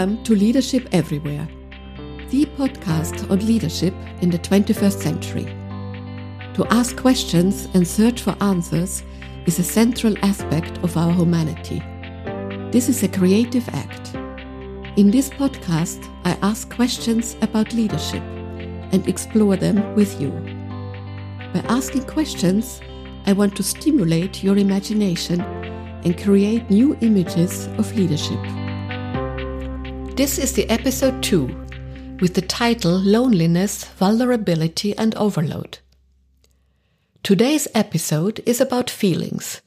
Welcome to Leadership Everywhere, the podcast on leadership in the 21st century. To ask questions and search for answers is a central aspect of our humanity. This is a creative act. In this podcast, I ask questions about leadership and explore them with you. By asking questions, I want to stimulate your imagination and create new images of leadership. This is the episode 2 with the title Loneliness, Vulnerability and Overload. Today's episode is about feelings.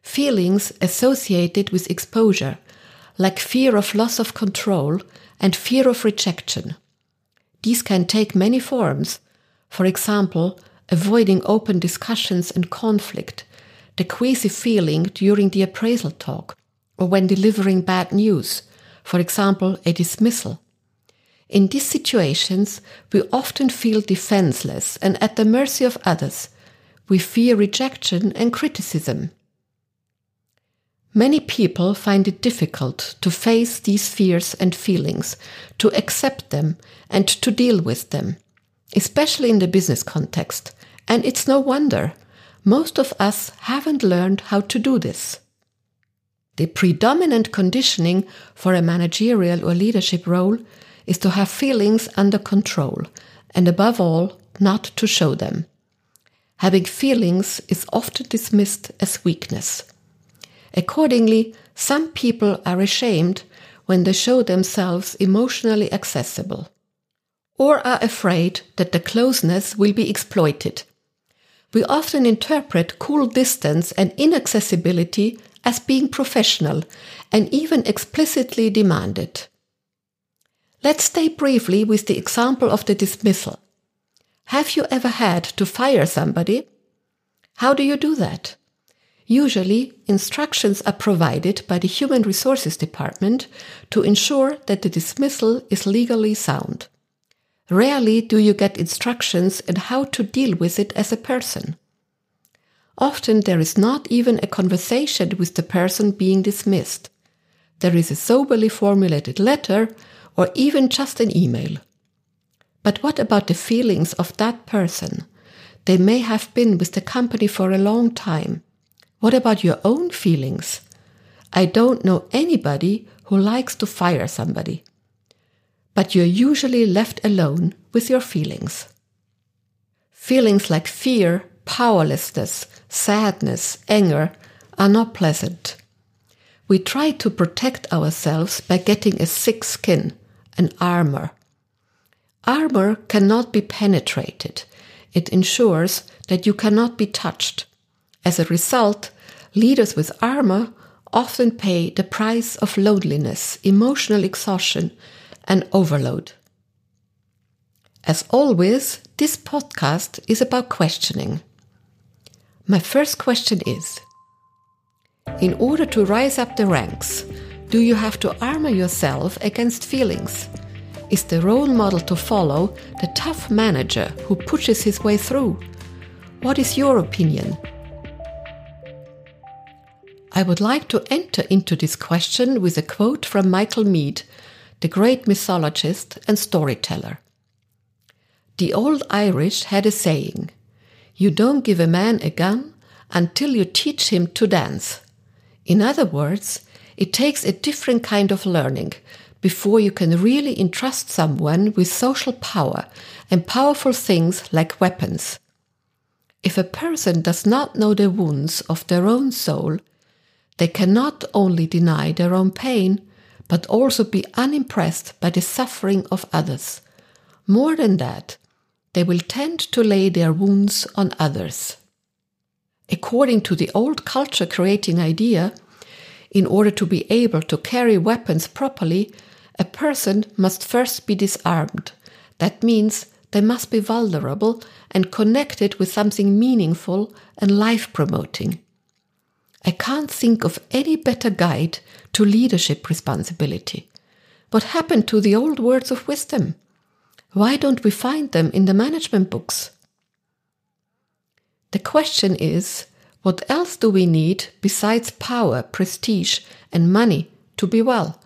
Feelings associated with exposure, like fear of loss of control and fear of rejection. These can take many forms. For example, avoiding open discussions and conflict, the queasy feeling during the appraisal talk, or when delivering bad news for example, a dismissal. In these situations, we often feel defenseless and at the mercy of others. We fear rejection and criticism. Many people find it difficult to face these fears and feelings, to accept them, and to deal with them, especially in the business context. And it's no wonder. Most of us haven't learned how to do this. The predominant conditioning for a managerial or leadership role is to have feelings under control and above all, not to show them. Having feelings is often dismissed as weakness. Accordingly, some people are ashamed when they show themselves emotionally accessible or are afraid that the closeness will be exploited. We often interpret cool distance and inaccessibility as being professional and even explicitly demanded. Let's stay briefly with the example of the dismissal. Have you ever had to fire somebody? How do you do that? Usually, instructions are provided by the Human Resources Department to ensure that the dismissal is legally sound. Rarely do you get instructions on how to deal with it as a person. Often there is not even a conversation with the person being dismissed. There is a soberly formulated letter or even just an email. But what about the feelings of that person? They may have been with the company for a long time. What about your own feelings? I don't know anybody who likes to fire somebody. But you're usually left alone with your feelings. Feelings like fear, powerlessness, sadness, anger are not pleasant. We try to protect ourselves by getting a thick skin, an armor. Armor cannot be penetrated. It ensures that you cannot be touched. As a result, leaders with armor often pay the price of loneliness, emotional exhaustion, and overload. As always, this podcast is about questioning. My first question is In order to rise up the ranks, do you have to armor yourself against feelings? Is the role model to follow the tough manager who pushes his way through? What is your opinion? I would like to enter into this question with a quote from Michael Meade, the great mythologist and storyteller. The old Irish had a saying you don't give a man a gun until you teach him to dance. In other words, it takes a different kind of learning before you can really entrust someone with social power and powerful things like weapons. If a person does not know the wounds of their own soul, they cannot only deny their own pain, but also be unimpressed by the suffering of others. More than that, they will tend to lay their wounds on others. According to the old culture creating idea, in order to be able to carry weapons properly, a person must first be disarmed. That means they must be vulnerable and connected with something meaningful and life promoting. I can't think of any better guide to leadership responsibility. What happened to the old words of wisdom? Why don't we find them in the management books? The question is what else do we need besides power, prestige, and money to be well?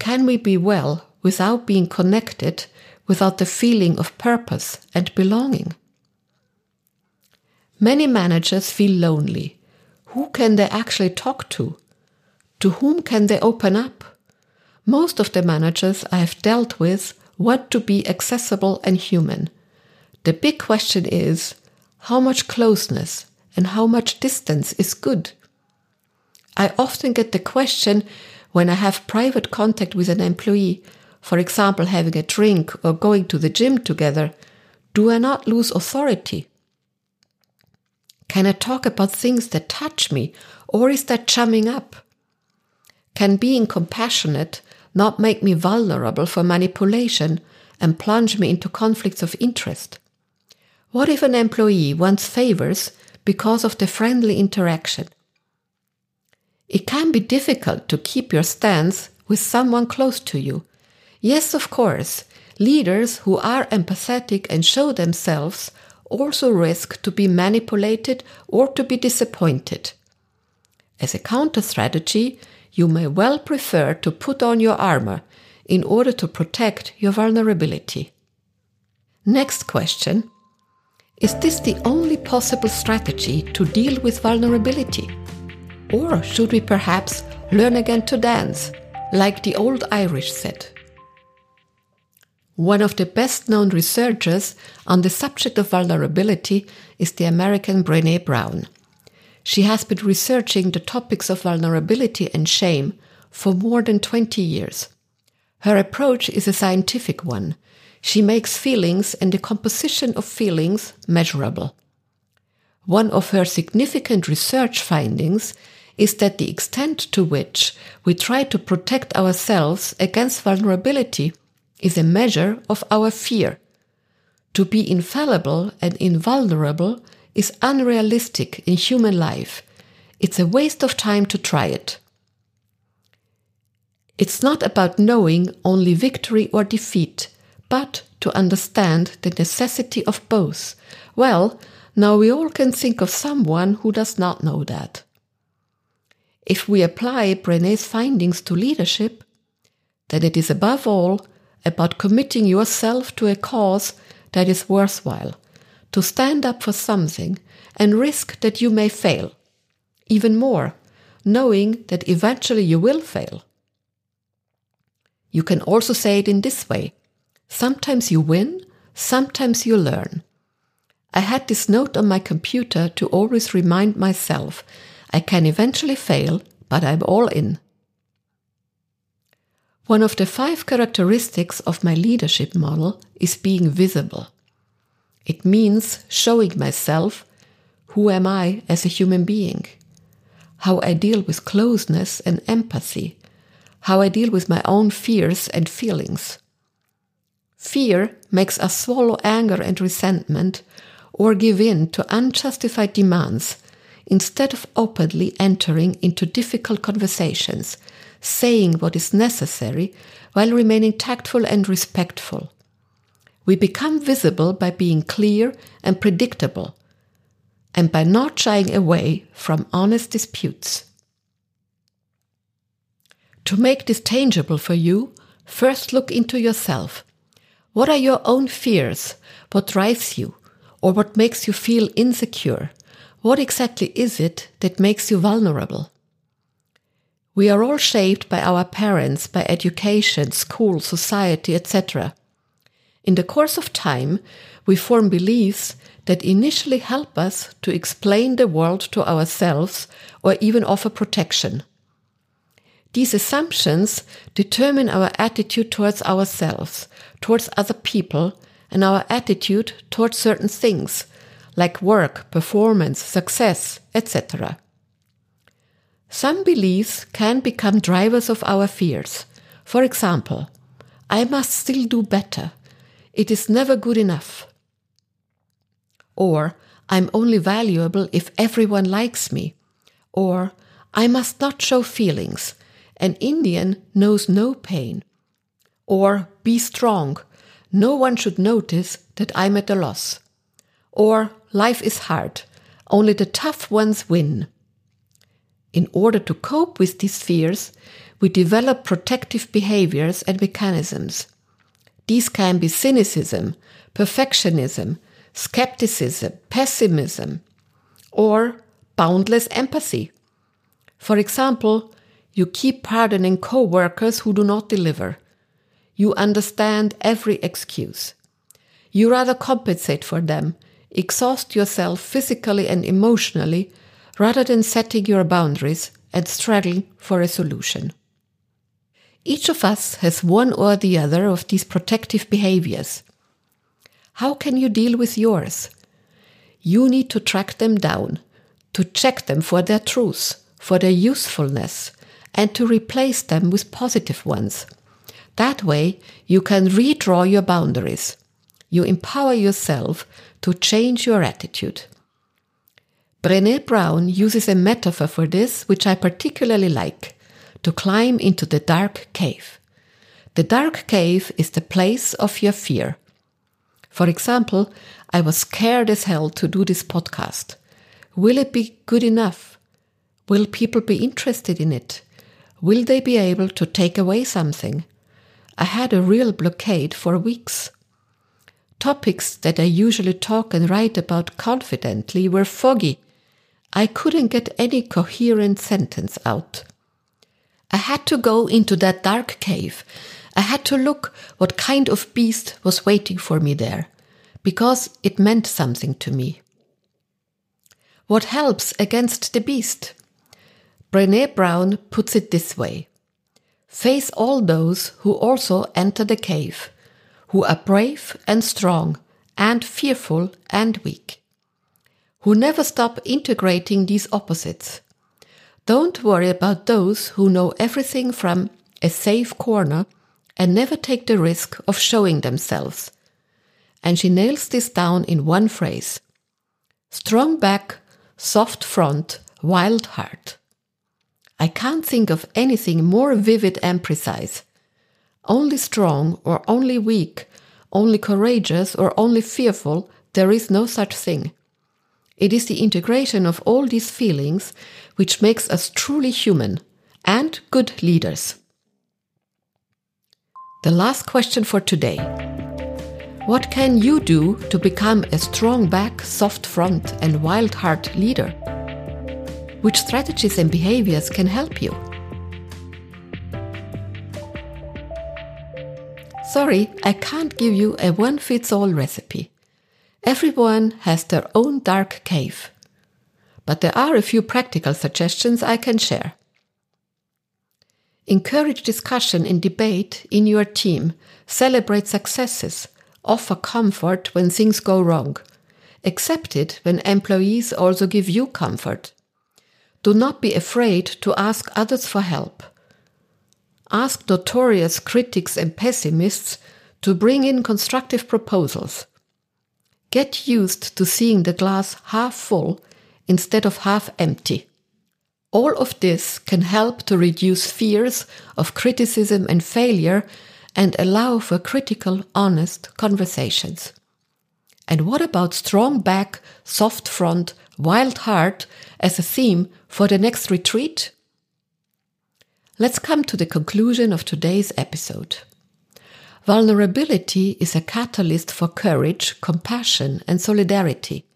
can we be well without being connected, without the feeling of purpose and belonging? Many managers feel lonely. Who can they actually talk to? To whom can they open up? Most of the managers I have dealt with want to be accessible and human. The big question is how much closeness and how much distance is good? I often get the question when I have private contact with an employee, for example, having a drink or going to the gym together, do I not lose authority? Can I talk about things that touch me, or is that chumming up? Can being compassionate not make me vulnerable for manipulation and plunge me into conflicts of interest? What if an employee wants favors because of the friendly interaction? It can be difficult to keep your stance with someone close to you. Yes, of course, leaders who are empathetic and show themselves also risk to be manipulated or to be disappointed. As a counter strategy, you may well prefer to put on your armor in order to protect your vulnerability. Next question Is this the only possible strategy to deal with vulnerability? Or should we perhaps learn again to dance, like the old Irish said? One of the best known researchers on the subject of vulnerability is the American Brene Brown. She has been researching the topics of vulnerability and shame for more than 20 years. Her approach is a scientific one. She makes feelings and the composition of feelings measurable. One of her significant research findings is that the extent to which we try to protect ourselves against vulnerability is a measure of our fear. To be infallible and invulnerable is unrealistic in human life. It's a waste of time to try it. It's not about knowing only victory or defeat, but to understand the necessity of both. Well, now we all can think of someone who does not know that. If we apply Brene's findings to leadership, then it is above all about committing yourself to a cause that is worthwhile, to stand up for something and risk that you may fail. Even more, knowing that eventually you will fail. You can also say it in this way sometimes you win, sometimes you learn. I had this note on my computer to always remind myself I can eventually fail, but I'm all in. One of the five characteristics of my leadership model is being visible. It means showing myself who am I as a human being, how I deal with closeness and empathy, how I deal with my own fears and feelings. Fear makes us swallow anger and resentment or give in to unjustified demands instead of openly entering into difficult conversations saying what is necessary while remaining tactful and respectful. We become visible by being clear and predictable, and by not shying away from honest disputes. To make this tangible for you, first look into yourself. What are your own fears? What drives you? Or what makes you feel insecure? What exactly is it that makes you vulnerable? We are all shaped by our parents, by education, school, society, etc. In the course of time, we form beliefs that initially help us to explain the world to ourselves or even offer protection. These assumptions determine our attitude towards ourselves, towards other people, and our attitude towards certain things, like work, performance, success, etc. Some beliefs can become drivers of our fears. For example, I must still do better. It is never good enough. Or, I'm only valuable if everyone likes me. Or, I must not show feelings. An Indian knows no pain. Or, be strong. No one should notice that I'm at a loss. Or, life is hard. Only the tough ones win. In order to cope with these fears, we develop protective behaviors and mechanisms. These can be cynicism, perfectionism, skepticism, pessimism, or boundless empathy. For example, you keep pardoning co-workers who do not deliver. You understand every excuse. You rather compensate for them, exhaust yourself physically and emotionally, rather than setting your boundaries and struggling for a solution. Each of us has one or the other of these protective behaviors. How can you deal with yours? You need to track them down, to check them for their truth, for their usefulness, and to replace them with positive ones. That way, you can redraw your boundaries. You empower yourself to change your attitude. Brene Brown uses a metaphor for this, which I particularly like to climb into the dark cave. The dark cave is the place of your fear. For example, I was scared as hell to do this podcast. Will it be good enough? Will people be interested in it? Will they be able to take away something? I had a real blockade for weeks. Topics that I usually talk and write about confidently were foggy. I couldn't get any coherent sentence out. I had to go into that dark cave. I had to look what kind of beast was waiting for me there, because it meant something to me. What helps against the beast? Brene Brown puts it this way Face all those who also enter the cave, who are brave and strong, and fearful and weak, who never stop integrating these opposites. Don't worry about those who know everything from a safe corner and never take the risk of showing themselves. And she nails this down in one phrase strong back, soft front, wild heart. I can't think of anything more vivid and precise. Only strong or only weak, only courageous or only fearful, there is no such thing. It is the integration of all these feelings which makes us truly human and good leaders. The last question for today. What can you do to become a strong back, soft front, and wild heart leader? Which strategies and behaviors can help you? Sorry, I can't give you a one fits all recipe. Everyone has their own dark cave. But there are a few practical suggestions I can share. Encourage discussion and debate in your team, celebrate successes, offer comfort when things go wrong. Accept it when employees also give you comfort. Do not be afraid to ask others for help. Ask notorious critics and pessimists to bring in constructive proposals. Get used to seeing the glass half full instead of half empty. All of this can help to reduce fears of criticism and failure and allow for critical, honest conversations. And what about strong back, soft front, wild heart as a theme for the next retreat? Let's come to the conclusion of today's episode. Vulnerability is a catalyst for courage, compassion, and solidarity.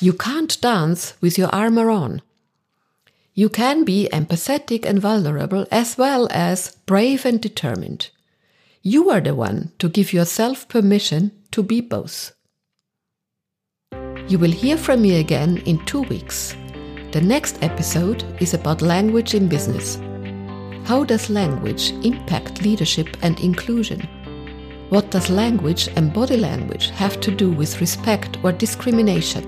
You can't dance with your armor on. You can be empathetic and vulnerable as well as brave and determined. You are the one to give yourself permission to be both. You will hear from me again in two weeks. The next episode is about language in business. How does language impact leadership and inclusion? What does language and body language have to do with respect or discrimination?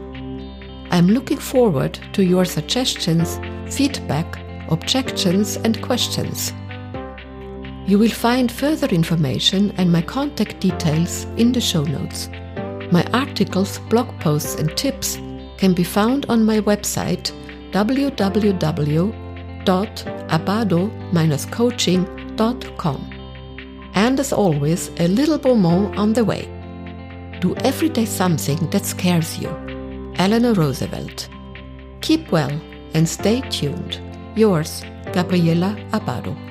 I'm looking forward to your suggestions, feedback, objections, and questions. You will find further information and my contact details in the show notes. My articles, blog posts, and tips can be found on my website www.abado-coaching.com. And as always, a little bonbon on the way. Do every day something that scares you. Eleanor Roosevelt. Keep well and stay tuned. Yours, Gabriela Abado.